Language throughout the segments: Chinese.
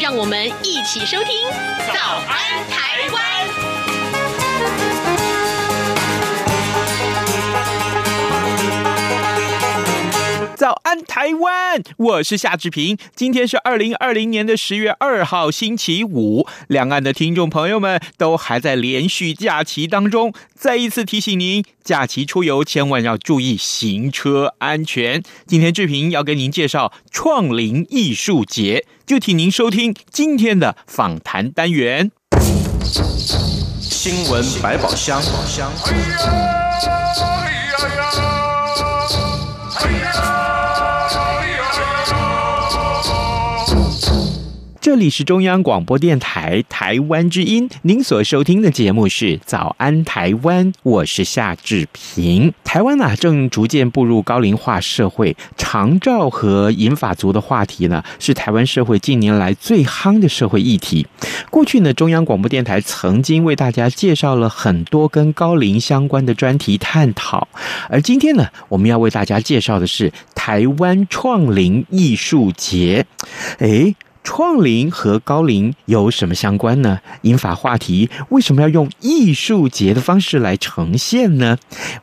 让我们一起收听《早安台湾》。安，台湾！我是夏志平。今天是二零二零年的十月二号，星期五。两岸的听众朋友们都还在连续假期当中。再一次提醒您，假期出游千万要注意行车安全。今天志平要跟您介绍创林艺术节，就请您收听今天的访谈单元。新闻百宝箱。这里是中央广播电台台湾之音，您所收听的节目是《早安台湾》，我是夏志平。台湾啊，正逐渐步入高龄化社会，长照和银发族的话题呢，是台湾社会近年来最夯的社会议题。过去呢，中央广播电台曾经为大家介绍了很多跟高龄相关的专题探讨，而今天呢，我们要为大家介绍的是台湾创龄艺术节。诶。创龄和高龄有什么相关呢？银发话题为什么要用艺术节的方式来呈现呢？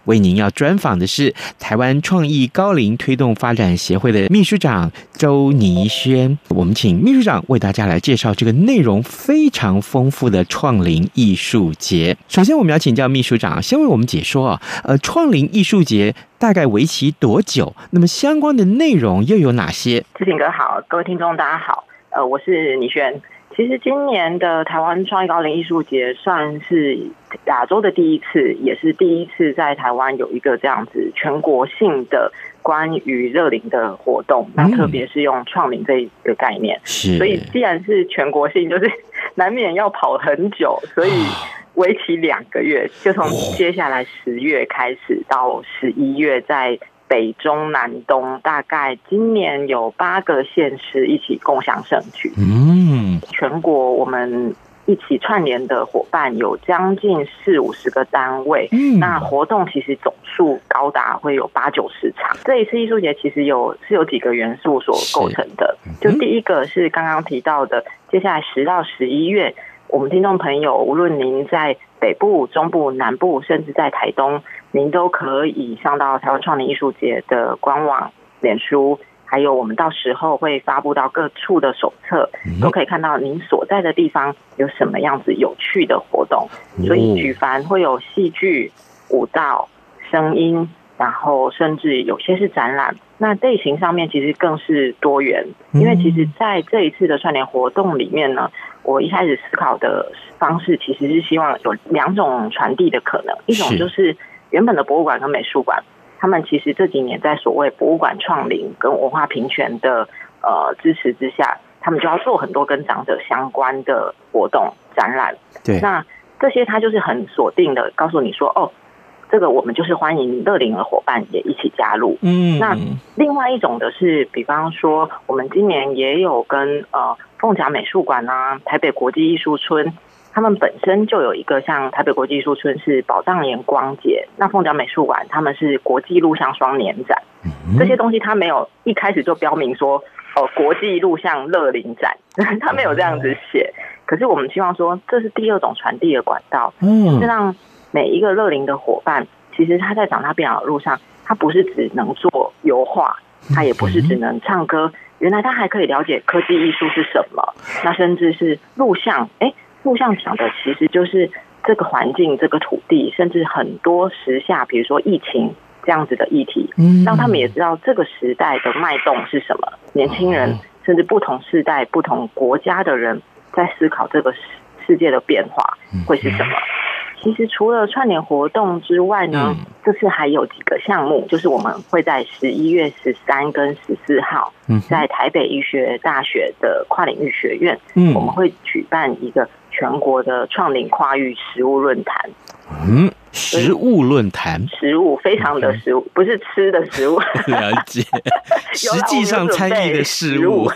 为您要专访的是台湾创意高龄推动发展协会的秘书长周尼轩。我们请秘书长为大家来介绍这个内容非常丰富的创龄艺术节。首先，我们要请教秘书长，先为我们解说啊，呃，创龄艺术节大概为期多久？那么相关的内容又有哪些？志平哥好，各位听众大家好。呃，我是倪轩。其实今年的台湾创意高龄艺术节算是亚洲的第一次，也是第一次在台湾有一个这样子全国性的关于热龄的活动。那特别是用创龄这一个概念，是。所以既然是全国性，就是 难免要跑很久，所以为期两个月，就从接下来十月开始到十一月在。北中南东，大概今年有八个县市一起共享盛举。嗯，全国我们一起串联的伙伴有将近四五十个单位。嗯，那活动其实总数高达会有八九十场。这一次艺术节其实有是有几个元素所构成的。就第一个是刚刚提到的，接下来十到十一月，我们听众朋友无论您在北部、中部、南部，甚至在台东。您都可以上到台湾创联艺术节的官网、脸书，还有我们到时候会发布到各处的手册，都可以看到您所在的地方有什么样子有趣的活动。所以举凡会有戏剧、舞蹈、声音，然后甚至有些是展览。那类型上面其实更是多元，因为其实在这一次的串联活动里面呢，我一开始思考的方式其实是希望有两种传递的可能，一种就是。原本的博物馆跟美术馆，他们其实这几年在所谓博物馆创龄跟文化平权的呃支持之下，他们就要做很多跟长者相关的活动展览。对，那这些他就是很锁定的告诉你说，哦，这个我们就是欢迎乐龄的伙伴也一起加入。嗯，那另外一种的是，比方说我们今年也有跟呃凤甲美术馆啊、台北国际艺术村。他们本身就有一个像台北国际艺术村是宝藏岩光节，那凤角美术馆他们是国际录像双年展，这些东西他没有一开始就标明说哦国际录像乐龄展，他没有这样子写。可是我们希望说这是第二种传递的管道，嗯，是让每一个乐龄的伙伴，其实他在长大变老的路上，他不是只能做油画，他也不是只能唱歌，原来他还可以了解科技艺术是什么，那甚至是录像，哎。录像讲的其实就是这个环境、这个土地，甚至很多时下，比如说疫情这样子的议题，让他们也知道这个时代的脉动是什么。年轻人甚至不同世代、不同国家的人在思考这个世界的变化会是什么。其实除了串联活动之外呢，这次还有几个项目，就是我们会在十一月十三跟十四号，在台北医学大学的跨领域学院，我们会举办一个。全国的创领跨域食物论坛。嗯，食物论坛，食物非常的食物，不是吃的食物。了解，实际上参与的食物。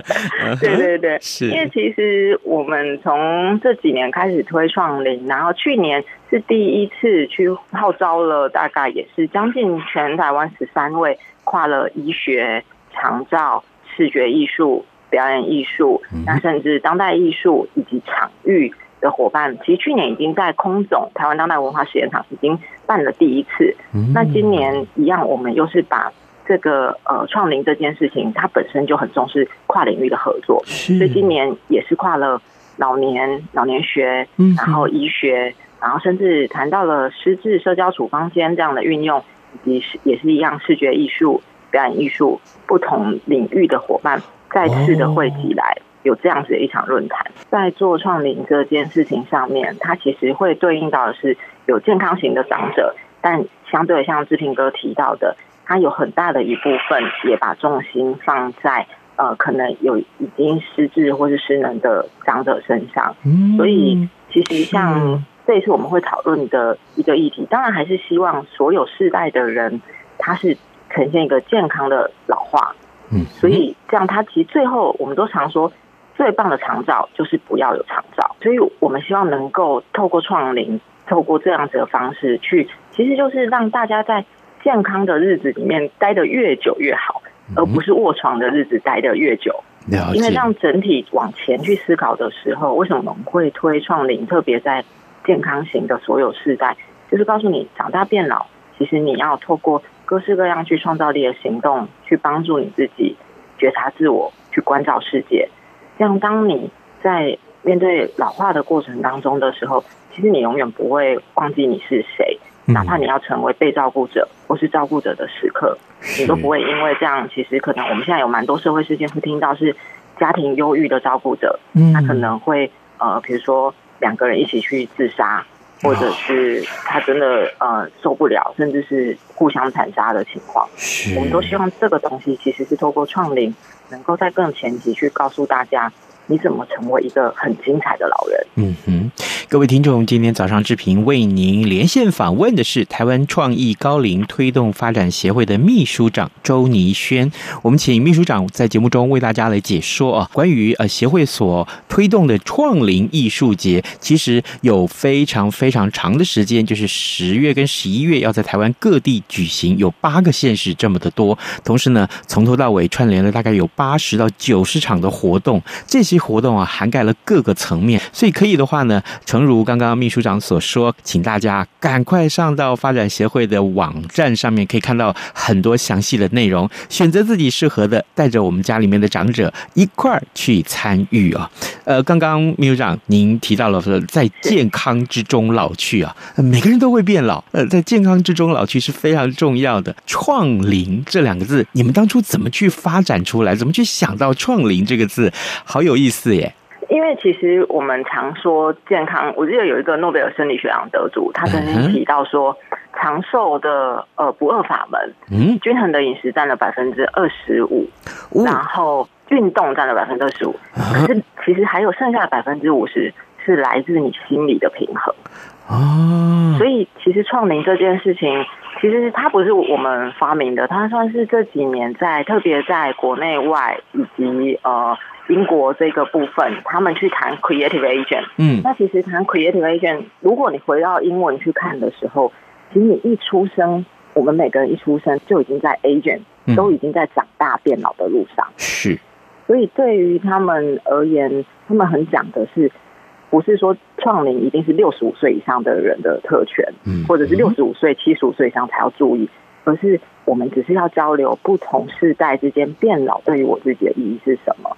对对对，是。因为其实我们从这几年开始推创领，然后去年是第一次去号召了，大概也是将近全台湾十三位跨了医学、长照、视觉艺术、表演艺术，那甚至当代艺术以及场域。的伙伴，其实去年已经在空总台湾当代文化实验场已经办了第一次。嗯、那今年一样，我们又是把这个呃创龄这件事情，它本身就很重视跨领域的合作，所以今年也是跨了老年老年学，然后医学，然后甚至谈到了失智社交处方间这样的运用，以及是也是一样视觉艺术、表演艺术不同领域的伙伴再次的汇集来。有这样子的一场论坛，在做创龄这件事情上面，它其实会对应到的是有健康型的长者，但相对像志平哥提到的，它有很大的一部分也把重心放在呃可能有已经失智或是失能的长者身上。所以其实像这一次我们会讨论的一个议题，当然还是希望所有世代的人，他是呈现一个健康的老化。嗯，所以这样，他其实最后我们都常说。最棒的长照就是不要有长照，所以我们希望能够透过创龄，透过这样子的方式去，其实就是让大家在健康的日子里面待得越久越好，而不是卧床的日子待得越久。因为让整体往前去思考的时候，为什么我们会推创龄？特别在健康型的所有世代，就是告诉你，长大变老，其实你要透过各式各样去创造力的行动，去帮助你自己觉察自我，去关照世界。像当你在面对老化的过程当中的时候，其实你永远不会忘记你是谁，哪怕你要成为被照顾者或是照顾者的时刻，你都不会因为这样。其实可能我们现在有蛮多社会事件会听到是家庭忧郁的照顾者，他可能会呃，比如说两个人一起去自杀，或者是他真的呃受不了，甚至是互相残杀的情况。我们都希望这个东西其实是透过创龄。能够在更前期去告诉大家，你怎么成为一个很精彩的老人？嗯哼，各位听众，今天早上志平为您连线访问的是台湾创意高龄推动发展协会的秘书长周尼轩。我们请秘书长在节目中为大家来解说啊，关于呃协会所推动的创龄艺术节，其实有非常非常长的时间，就是十月跟十一月要在台湾各地举行，有八个县市这么的多。同时呢，从头到尾串联了大概有八十到九十场的活动，这些。活动啊，涵盖了各个层面，所以可以的话呢，诚如刚刚秘书长所说，请大家赶快上到发展协会的网站上面，可以看到很多详细的内容，选择自己适合的，带着我们家里面的长者一块儿去参与啊。呃，刚刚秘书长您提到了说，在健康之中老去啊，每个人都会变老，呃，在健康之中老去是非常重要的。创龄这两个字，你们当初怎么去发展出来？怎么去想到创龄这个字？好有。意思耶，因为其实我们常说健康，我记得有一个诺贝尔生理学奖得主，他曾经提到说，长寿的呃不二法门，嗯，均衡的饮食占了百分之二十五，然后运动占了百分之二十五，可是其实还有剩下的百分之五十是来自你心理的平衡哦。所以其实创龄这件事情，其实它不是我们发明的，它算是这几年在特别在国内外以及呃。英国这个部分，他们去谈 creative agent。嗯，那其实谈 creative agent，如果你回到英文去看的时候，其实你一出生，我们每个人一出生就已经在 agent，都已经在长大变老的路上。是，所以对于他们而言，他们很讲的是，不是说创龄一定是六十五岁以上的人的特权，嗯，或者是六十五岁、七十五岁以上才要注意。而是我们只是要交流不同世代之间变老对于我自己的意义是什么。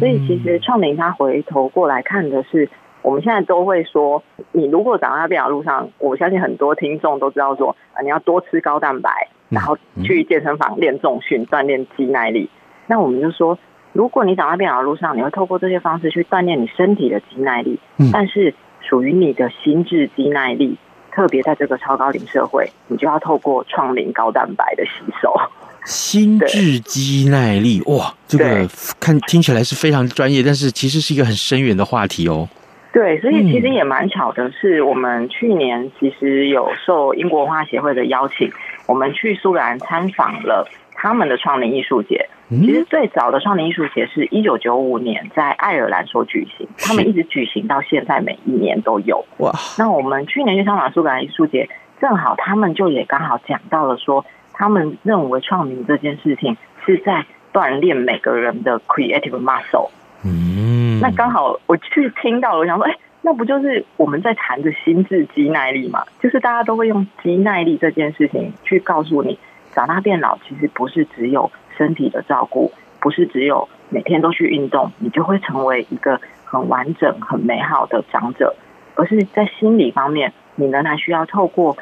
所以其实创龄他回头过来看的是，我们现在都会说，你如果长大变老路上，我相信很多听众都知道说啊，你要多吃高蛋白，然后去健身房练重训，锻炼肌耐力。那我们就说，如果你长在变老的路上，你会透过这些方式去锻炼你身体的肌耐力，但是属于你的心智肌耐力。特别在这个超高龄社会，你就要透过创龄高蛋白的吸收，心智肌耐力哇，这个看听起来是非常专业，但是其实是一个很深远的话题哦。对，所以其实也蛮巧的是，我们去年其实有受英国文化协会的邀请，我们去苏格兰参访了他们的创龄艺术节。其实最早的创龄艺术节是一九九五年在爱尔兰所举行，他们一直举行到现在，每一年都有。哇！那我们去年去香港苏格兰艺术节，正好他们就也刚好讲到了说，他们认为创龄这件事情是在锻炼每个人的 creative muscle。嗯，那刚好我去听到了，我想说，哎，那不就是我们在谈的心智肌耐力嘛？就是大家都会用肌耐力这件事情去告诉你，长大变老其实不是只有身体的照顾，不是只有每天都去运动，你就会成为一个很完整、很美好的长者，而是在心理方面，你仍然需要透过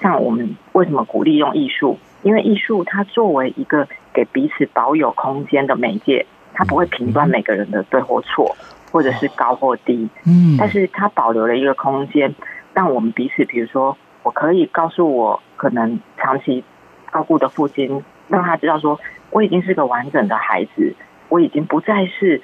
像我们为什么鼓励用艺术？因为艺术它作为一个给彼此保有空间的媒介。它不会评断每个人的对或错，或者是高或低，嗯，但是它保留了一个空间，让我们彼此，比如说，我可以告诉我可能长期照顾的父亲，让他知道说，我已经是个完整的孩子，我已经不再是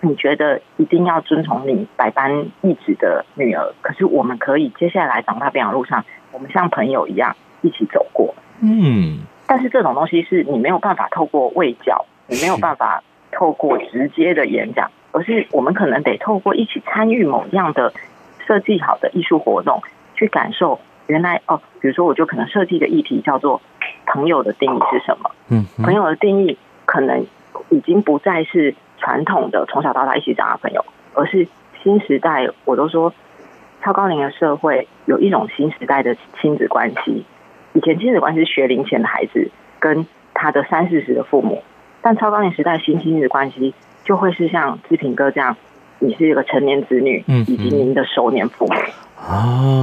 你觉得一定要遵从你百般意志的女儿，可是我们可以接下来长大变养路上，我们像朋友一样一起走过，嗯，但是这种东西是你没有办法透过喂教，你没有办法。透过直接的演讲，而是我们可能得透过一起参与某样的设计好的艺术活动，去感受原来哦，比如说我就可能设计的议题叫做朋友的定义是什么？嗯，朋友的定义可能已经不再是传统的从小到大一起长大的朋友，而是新时代。我都说超高龄的社会有一种新时代的亲子关系，以前亲子关系是学龄前的孩子跟他的三四十的父母。但超高龄时代新亲子关系就会是像志平哥这样，你是一个成年子女，嗯，以及您的熟年父母。哦，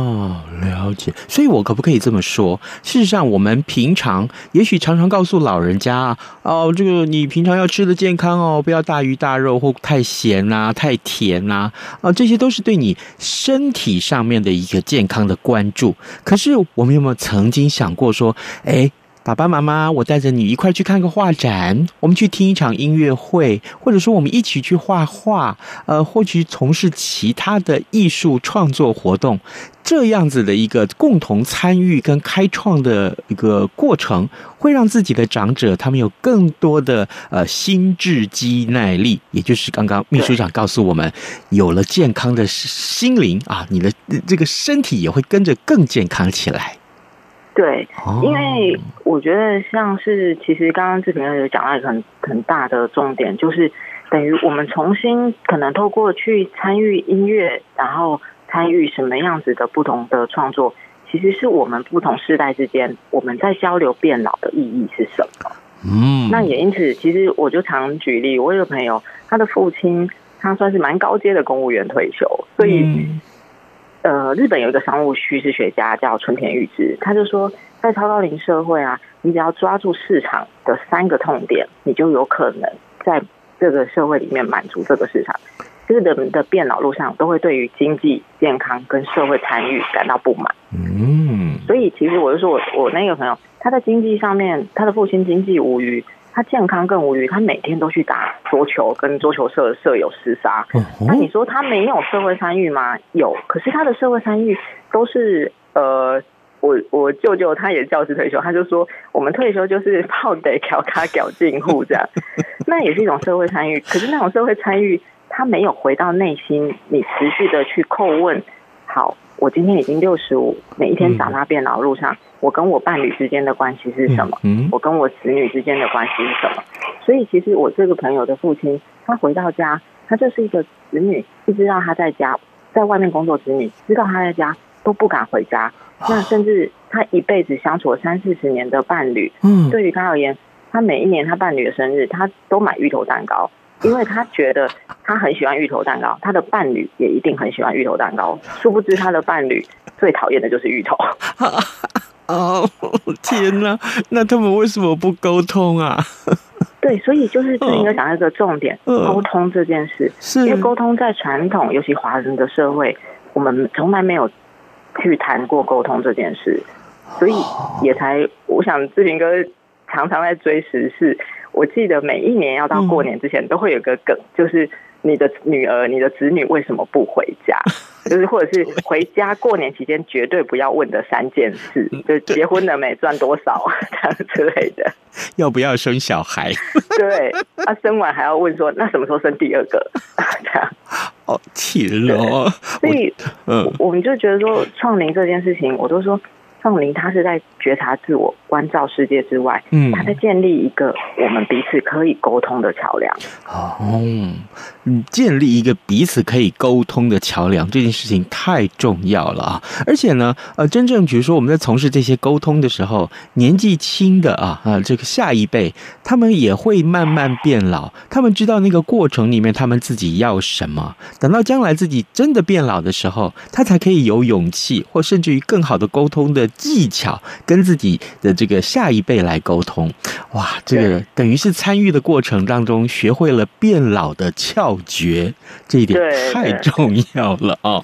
了解。所以，我可不可以这么说？事实上，我们平常也许常常告诉老人家，哦，这个你平常要吃的健康哦，不要大鱼大肉或太咸啊、太甜啊，啊，这些都是对你身体上面的一个健康的关注。可是，我们有没有曾经想过说，哎？爸爸妈妈，我带着你一块去看个画展，我们去听一场音乐会，或者说我们一起去画画，呃，或许从事其他的艺术创作活动，这样子的一个共同参与跟开创的一个过程，会让自己的长者他们有更多的呃心智肌耐力，也就是刚刚秘书长告诉我们，有了健康的心灵啊，你的这个身体也会跟着更健康起来。对，因为我觉得像是其实刚刚志平有讲到一个很很大的重点，就是等于我们重新可能透过去参与音乐，然后参与什么样子的不同的创作，其实是我们不同世代之间我们在交流变老的意义是什么？嗯，那也因此，其实我就常举例，我有个朋友，他的父亲他算是蛮高阶的公务员退休，所以。嗯呃，日本有一个商务趋势学家叫春田裕之，他就说，在超高龄社会啊，你只要抓住市场的三个痛点，你就有可能在这个社会里面满足这个市场。就是人的变老路上，都会对于经济、健康跟社会参与感到不满。嗯，所以其实我就说我我那个朋友，他在经济上面，他的父亲经济无虞。他健康更无虞，他每天都去打桌球，跟桌球社的舍友厮杀。那你说他没有社会参与吗？有，可是他的社会参与都是呃，我我舅舅他也教师退休，他就说我们退休就是泡得调卡缴进户这样，那也是一种社会参与。可是那种社会参与，他没有回到内心，你持续的去叩问。好，我今天已经六十五，每一天长大变老路上。我跟我伴侣之间的关系是什么？嗯，我跟我子女之间的关系是什么？所以，其实我这个朋友的父亲，他回到家，他就是一个子女，不知道他在家，在外面工作，子女知道他在家都不敢回家。那甚至他一辈子相处了三四十年的伴侣，嗯，对于他而言，他每一年他伴侣的生日，他都买芋头蛋糕，因为他觉得他很喜欢芋头蛋糕，他的伴侣也一定很喜欢芋头蛋糕。殊不知，他的伴侣最讨厌的就是芋头。哦，天哪！那他们为什么不沟通啊？对，所以就是这应该讲一个重点，沟通这件事。是因为沟通在传统，尤其华人的社会，我们从来没有去谈过沟通这件事，所以也才我想志平哥常常在追时事。我记得每一年要到过年之前，都会有个梗，就是你的女儿、你的子女为什么不回家？就是或者是回家过年期间绝对不要问的三件事，就是结婚了没、赚多少 这样之类的，要不要生小孩？对，他、啊、生完还要问说，那什么时候生第二个？这样，哦，气人哦。所以，嗯，我们就觉得说，创龄这件事情，我都说。创龄，他是在觉察自我、关照世界之外，嗯，他在建立一个我们彼此可以沟通的桥梁。哦，嗯，建立一个彼此可以沟通的桥梁，这件事情太重要了啊！而且呢，呃，真正比如说我们在从事这些沟通的时候，年纪轻的啊啊，这个下一辈，他们也会慢慢变老，他们知道那个过程里面他们自己要什么，等到将来自己真的变老的时候，他才可以有勇气，或甚至于更好的沟通的。技巧跟自己的这个下一辈来沟通，哇，这个等于是参与的过程当中学会了变老的窍诀，这一点太重要了啊！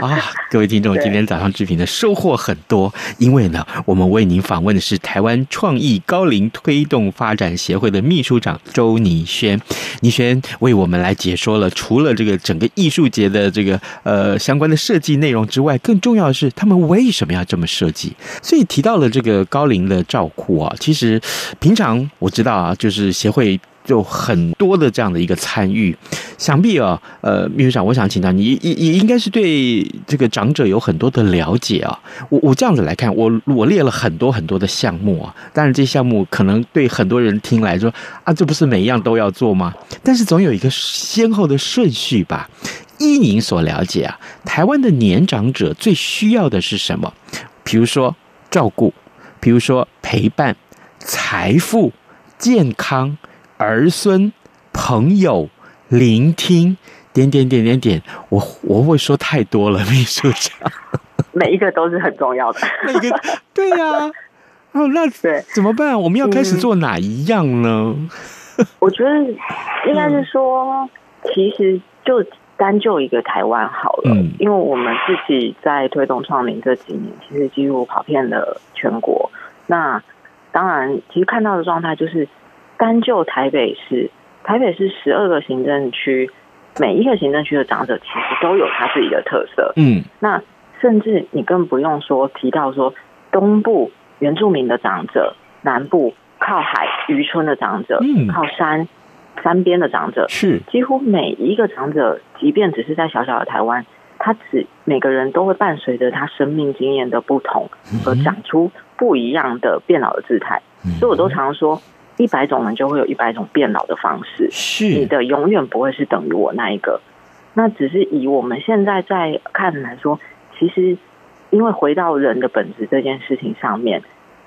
啊，各位听众，今天早上志平的收获很多，因为呢，我们为您访问的是台湾创意高龄推动发展协会的秘书长周霓萱，霓萱为我们来解说了除了这个整个艺术节的这个呃相关的设计内容之外，更重要的是他们为什么要这么设。所以提到了这个高龄的照顾啊，其实平常我知道啊，就是协会就很多的这样的一个参与。想必啊，呃，秘书长，我想请教你，也也应该是对这个长者有很多的了解啊。我我这样子来看，我我列了很多很多的项目啊，当然这项目可能对很多人听来说啊，这不是每一样都要做吗？但是总有一个先后的顺序吧。依您所了解啊，台湾的年长者最需要的是什么？比如说照顾，比如说陪伴，财富、健康、儿孙、朋友、聆听，点点点点点，我我会说太多了，秘书长。每一个都是很重要的。每个对呀、啊，哦，那对怎么办？我们要开始做哪一样呢？嗯、我觉得应该是说，其实就。单就一个台湾好了，嗯，因为我们自己在推动创龄这几年，其实几乎跑遍了全国。那当然，其实看到的状态就是，单就台北市，台北市十二个行政区，每一个行政区的长者其实都有他自己的特色。嗯，那甚至你更不用说提到说东部原住民的长者，南部靠海渔村的长者，嗯，靠山。山边的长者是几乎每一个长者，即便只是在小小的台湾，他只每个人都会伴随着他生命经验的不同，而长出不一样的变老的姿态。所以我都常说，一百种人就会有一百种变老的方式。是你的永远不会是等于我那一个。那只是以我们现在在看来说，其实因为回到人的本质这件事情上面，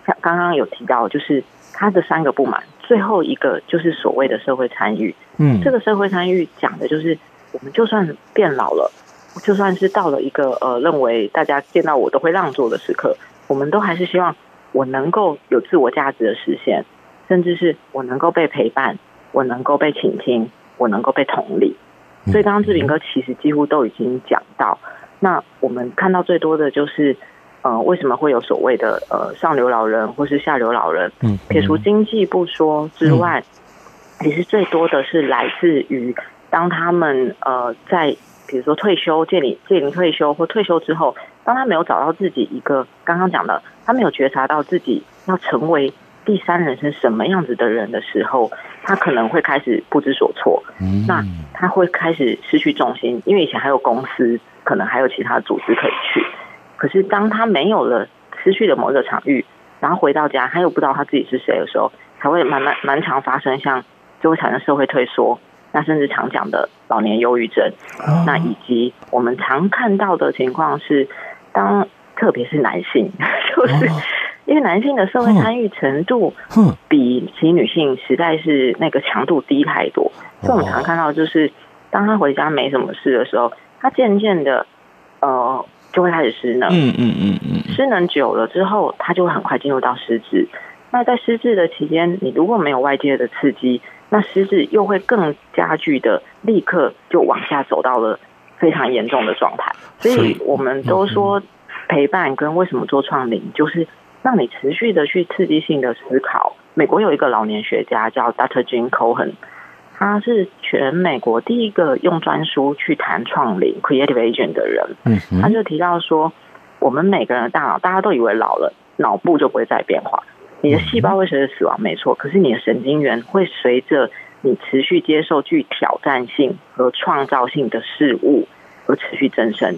像刚刚有提到，就是他的三个不满。最后一个就是所谓的社会参与，嗯，这个社会参与讲的就是，我们就算变老了，就算是到了一个呃认为大家见到我都会让座的时刻，我们都还是希望我能够有自我价值的实现，甚至是我能够被陪伴，我能够被倾听，我能够被同理。所以刚刚志平哥其实几乎都已经讲到，那我们看到最多的就是。呃，为什么会有所谓的呃上流老人或是下流老人？嗯，撇除经济不说之外，嗯、其实最多的是来自于当他们呃在比如说退休、届龄、届龄退休或退休之后，当他没有找到自己一个刚刚讲的，他没有觉察到自己要成为第三人生什么样子的人的时候，他可能会开始不知所措。嗯，那他会开始失去重心，因为以前还有公司，可能还有其他组织可以去。可是，当他没有了失去了某一个场域，然后回到家，他又不知道他自己是谁的时候，才会慢慢蛮常发生，像就会产生社会退缩，那甚至常讲的老年忧郁症，那以及我们常看到的情况是，当特别是男性，就是因为男性的社会参与程度，比其女性实在是那个强度低太多，所以我们常看到就是，当他回家没什么事的时候，他渐渐的，呃。就会开始失能，嗯嗯嗯嗯，失能久了之后，他就会很快进入到失智。那在失智的期间，你如果没有外界的刺激，那失智又会更加剧的，立刻就往下走到了非常严重的状态。所以我们都说，陪伴跟为什么做创领，就是让你持续的去刺激性的思考。美国有一个老年学家叫 Dr. Jim Cohen，他是全美国第一个用专书去谈创领 （creative aging） 的人。嗯，他就提到说，我们每个人的大脑，大家都以为老了，脑部就不会再变化，你的细胞会随着死亡，没错。可是你的神经元会随着你持续接受具挑战性和创造性的事物而持续增生。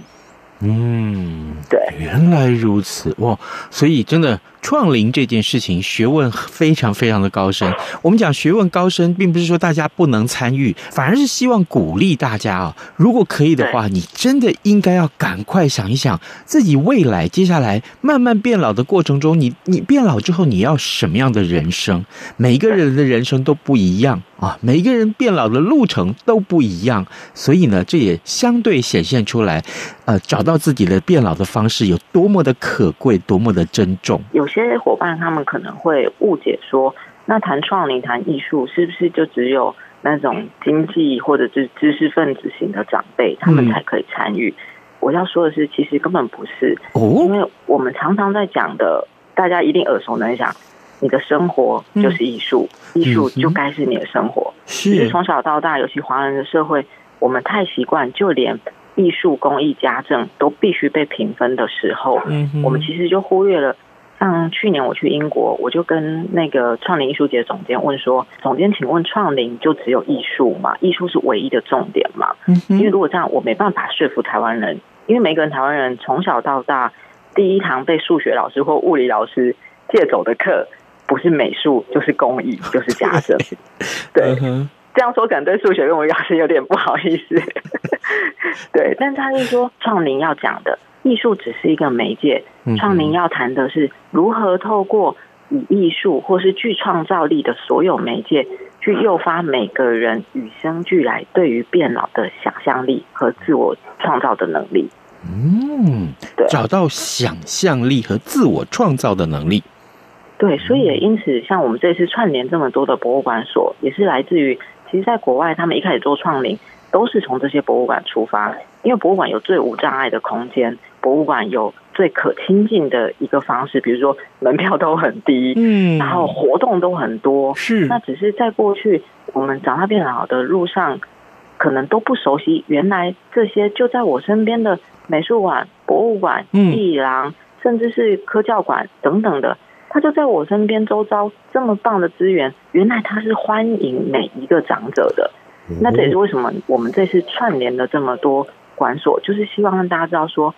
嗯，对，原来如此哇！所以真的。创龄这件事情学问非常非常的高深。我们讲学问高深，并不是说大家不能参与，反而是希望鼓励大家啊。如果可以的话，你真的应该要赶快想一想，自己未来接下来慢慢变老的过程中，你你变老之后你要什么样的人生？每一个人的人生都不一样啊，每一个人变老的路程都不一样。所以呢，这也相对显现出来，呃，找到自己的变老的方式有多么的可贵，多么的珍重。有。有些伙伴他们可能会误解说，那谈创龄、谈艺术，是不是就只有那种经济或者是知识分子型的长辈，他们才可以参与？嗯、我要说的是，其实根本不是，因为我们常常在讲的，大家一定耳熟能详，你的生活就是艺术，嗯、艺术就该是你的生活。是，是从小到大，尤其华人的社会，我们太习惯，就连艺术、工艺、家政都必须被评分的时候，嗯、我们其实就忽略了。像去年我去英国，我就跟那个创林艺术节总监问说：“总监，请问创林就只有艺术吗？艺术是唯一的重点吗？”因为如果这样，我没办法说服台湾人，因为每个人台湾人从小到大第一堂被数学老师或物理老师借走的课，不是美术就是工艺就是家政。对，这样说可能对数学跟物理老师有点不好意思。对，但他是说创林要讲的。艺术只是一个媒介，创龄要谈的是如何透过以艺术或是具创造力的所有媒介，去诱发每个人与生俱来对于变老的想象力和自我创造的能力。嗯，对，找到想象力和自我创造的能力。对，所以也因此，像我们这次串联这么多的博物馆所，也是来自于，其实在国外，他们一开始做创龄，都是从这些博物馆出发，因为博物馆有最无障碍的空间。博物馆有最可亲近的一个方式，比如说门票都很低，嗯，然后活动都很多，是。那只是在过去我们长大变老的路上，可能都不熟悉，原来这些就在我身边的美术馆、博物馆、艺廊，甚至是科教馆等等的，它就在我身边周遭这么棒的资源，原来它是欢迎每一个长者的。那这也是为什么我们这次串联了这么多馆所，就是希望让大家知道说。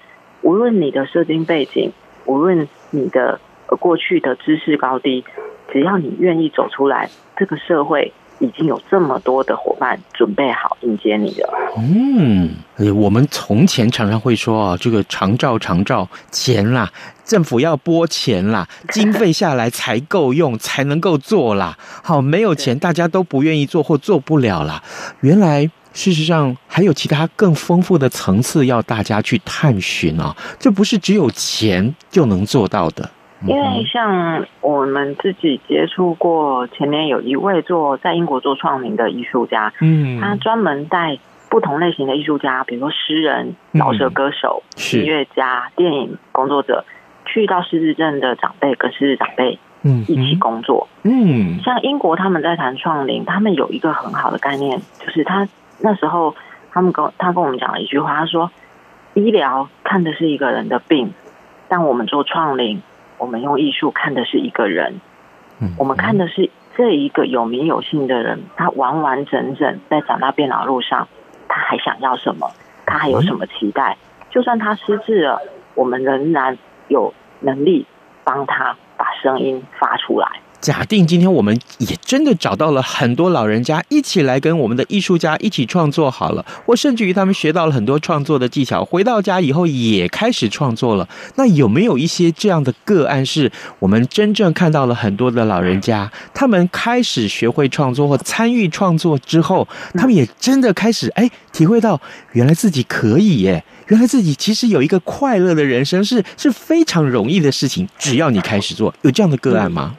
无论你的社经背景，无论你的过去的知识高低，只要你愿意走出来，这个社会已经有这么多的伙伴准备好迎接你了。嗯，我们从前常常会说啊，这个长照长照钱啦，政府要拨钱啦，经费下来才够用，才能够做啦。好，没有钱，大家都不愿意做或做不了啦。原来。事实上，还有其他更丰富的层次要大家去探寻啊！这不是只有钱就能做到的。因为像我们自己接触过，前面有一位做在英国做创龄的艺术家，嗯，他专门带不同类型的艺术家，比如说诗人、饶舌歌手、音乐家、电影工作者，去到失智症的长辈跟失智长辈，嗯，一起工作。嗯，像英国他们在谈创龄，他们有一个很好的概念，就是他。那时候，他们跟他跟我们讲了一句话，他说：“医疗看的是一个人的病，但我们做创领，我们用艺术看的是一个人。我们看的是这一个有名有姓的人，他完完整整在长大变老路上，他还想要什么？他还有什么期待？就算他失智了，我们仍然有能力帮他把声音发出来。”假定今天我们也真的找到了很多老人家一起来跟我们的艺术家一起创作好了，或甚至于他们学到了很多创作的技巧，回到家以后也开始创作了。那有没有一些这样的个案，是我们真正看到了很多的老人家，他们开始学会创作或参与创作之后，他们也真的开始哎，体会到原来自己可以耶，原来自己其实有一个快乐的人生是是非常容易的事情，只要你开始做，有这样的个案吗？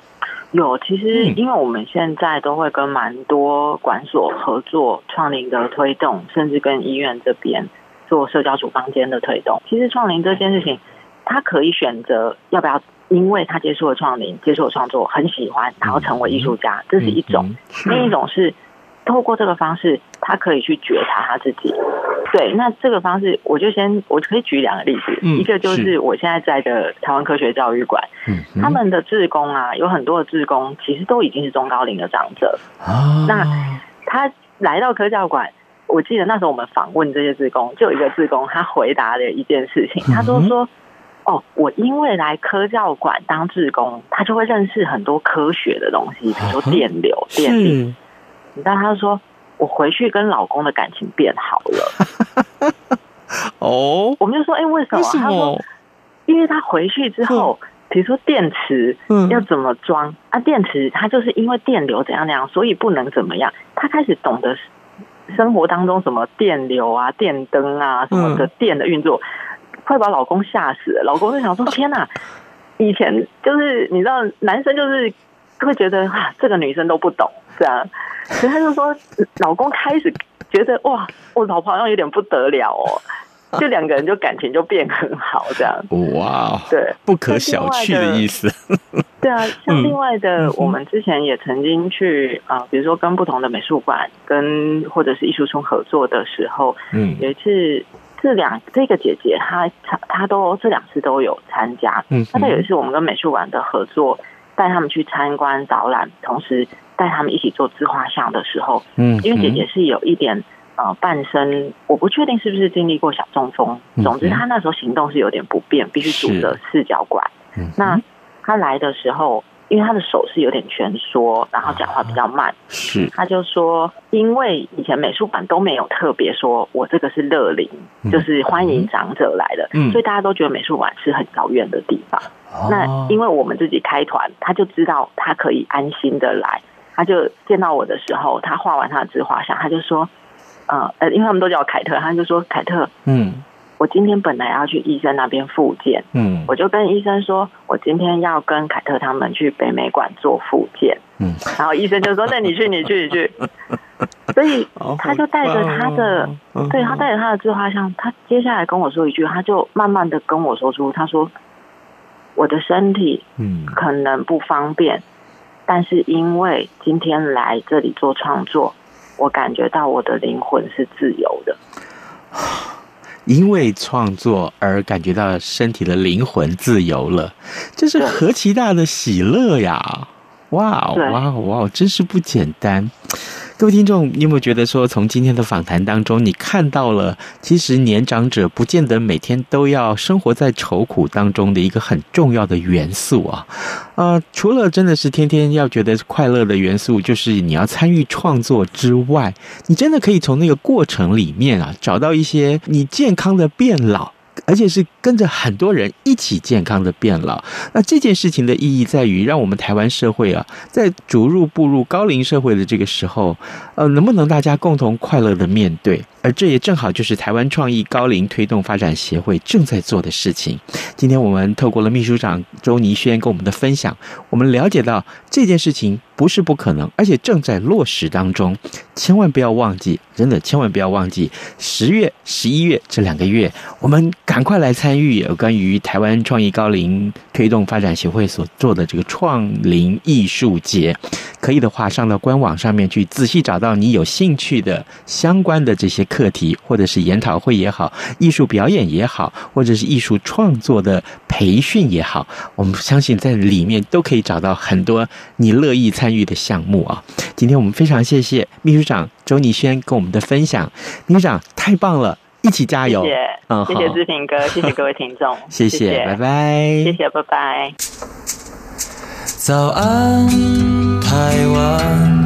有，其实因为我们现在都会跟蛮多管所合作创林的推动，甚至跟医院这边做社交处方间的推动。其实创林这件事情，他可以选择要不要，因为他接触了创林，接触了创作，很喜欢，然后成为艺术家，这是一种；另一种是透过这个方式，他可以去觉察他自己。对，那这个方式，我就先我可以举两个例子，嗯、一个就是我现在在的台湾科学教育馆，他们的志工啊，有很多的志工其实都已经是中高龄的长者。啊，那他来到科教馆，我记得那时候我们访问这些志工，就有一个志工他回答了一件事情，他都说说。哦，我因为来科教馆当志工，他就会认识很多科学的东西，比如说电流、电力。你知道，他就说我回去跟老公的感情变好了。哦，我们就说，哎，为什么？他说，因为他回去之后，比如说电池要怎么装啊？电池它就是因为电流怎样怎样，所以不能怎么样。他开始懂得生活当中什么电流啊、电灯啊什么的电的运作。快把老公吓死了！老公就想说：“天哪，以前就是你知道，男生就是会觉得啊，这个女生都不懂，是啊。所以他就说，老公开始觉得哇，我老婆好像有点不得了哦，就两个人就感情就变很好，这样。哇，对，不可小觑的意思。对啊，像另外的，我们之前也曾经去啊，比如说跟不同的美术馆跟或者是艺术村合作的时候，嗯，有一次。这两这个姐姐她她她都这两次都有参加，嗯，那有一次我们跟美术馆的合作，带他们去参观导览，同时带他们一起做自画像的时候，嗯，因为姐姐是有一点呃半身，我不确定是不是经历过小中风，总之她那时候行动是有点不便，必须拄着四脚拐，嗯，那她来的时候。因为她的手是有点蜷缩，然后讲话比较慢。是，他就说，因为以前美术馆都没有特别说我这个是乐龄，就是欢迎长者来的，所以大家都觉得美术馆是很遥远的地方。那因为我们自己开团，他就知道他可以安心的来。他就见到我的时候，他画完他的自画像，他就说，呃呃，因为他们都叫凯特，他就说凯特，嗯。我今天本来要去医生那边复健，嗯，我就跟医生说，我今天要跟凯特他们去北美馆做复健，嗯，然后医生就说，那你去，你去，你去，所以他就带着他的，对，他带着他的自画像，他接下来跟我说一句，他就慢慢的跟我说出，他说，我的身体，嗯，可能不方便，但是因为今天来这里做创作，我感觉到我的灵魂是自由的。因为创作而感觉到身体的灵魂自由了，这是何其大的喜乐呀！哇哇哇，真是不简单。各位听众，你有没有觉得说，从今天的访谈当中，你看到了其实年长者不见得每天都要生活在愁苦当中的一个很重要的元素啊？啊、呃，除了真的是天天要觉得快乐的元素，就是你要参与创作之外，你真的可以从那个过程里面啊，找到一些你健康的变老。而且是跟着很多人一起健康的变老。那这件事情的意义在于，让我们台湾社会啊，在逐入步入高龄社会的这个时候，呃，能不能大家共同快乐的面对？而这也正好就是台湾创意高龄推动发展协会正在做的事情。今天我们透过了秘书长周倪轩跟我们的分享，我们了解到这件事情不是不可能，而且正在落实当中。千万不要忘记，真的千万不要忘记，十月、十一月这两个月，我们赶快来参与有关于台湾创意高龄推动发展协会所做的这个创龄艺术节。可以的话，上到官网上面去，仔细找到你有兴趣的相关的这些课题，或者是研讨会也好，艺术表演也好，或者是艺术创作的培训也好，我们相信在里面都可以找到很多你乐意参与的项目啊。今天我们非常谢谢秘书长周倪轩跟我们的分享，秘书长太棒了，一起加油！谢谢，嗯，谢谢志平哥，谢谢 各位听众，谢谢，谢谢，拜拜，谢谢，拜拜。早安，台湾，你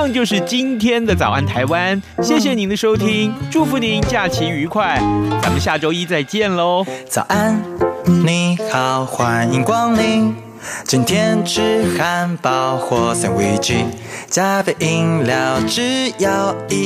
上就是今天的早安台湾，谢谢您的收听，祝福您假期愉快，咱们下周一再见喽！早安，你好，欢迎光临，今天吃汉堡或三明治，加杯饮料，只要一。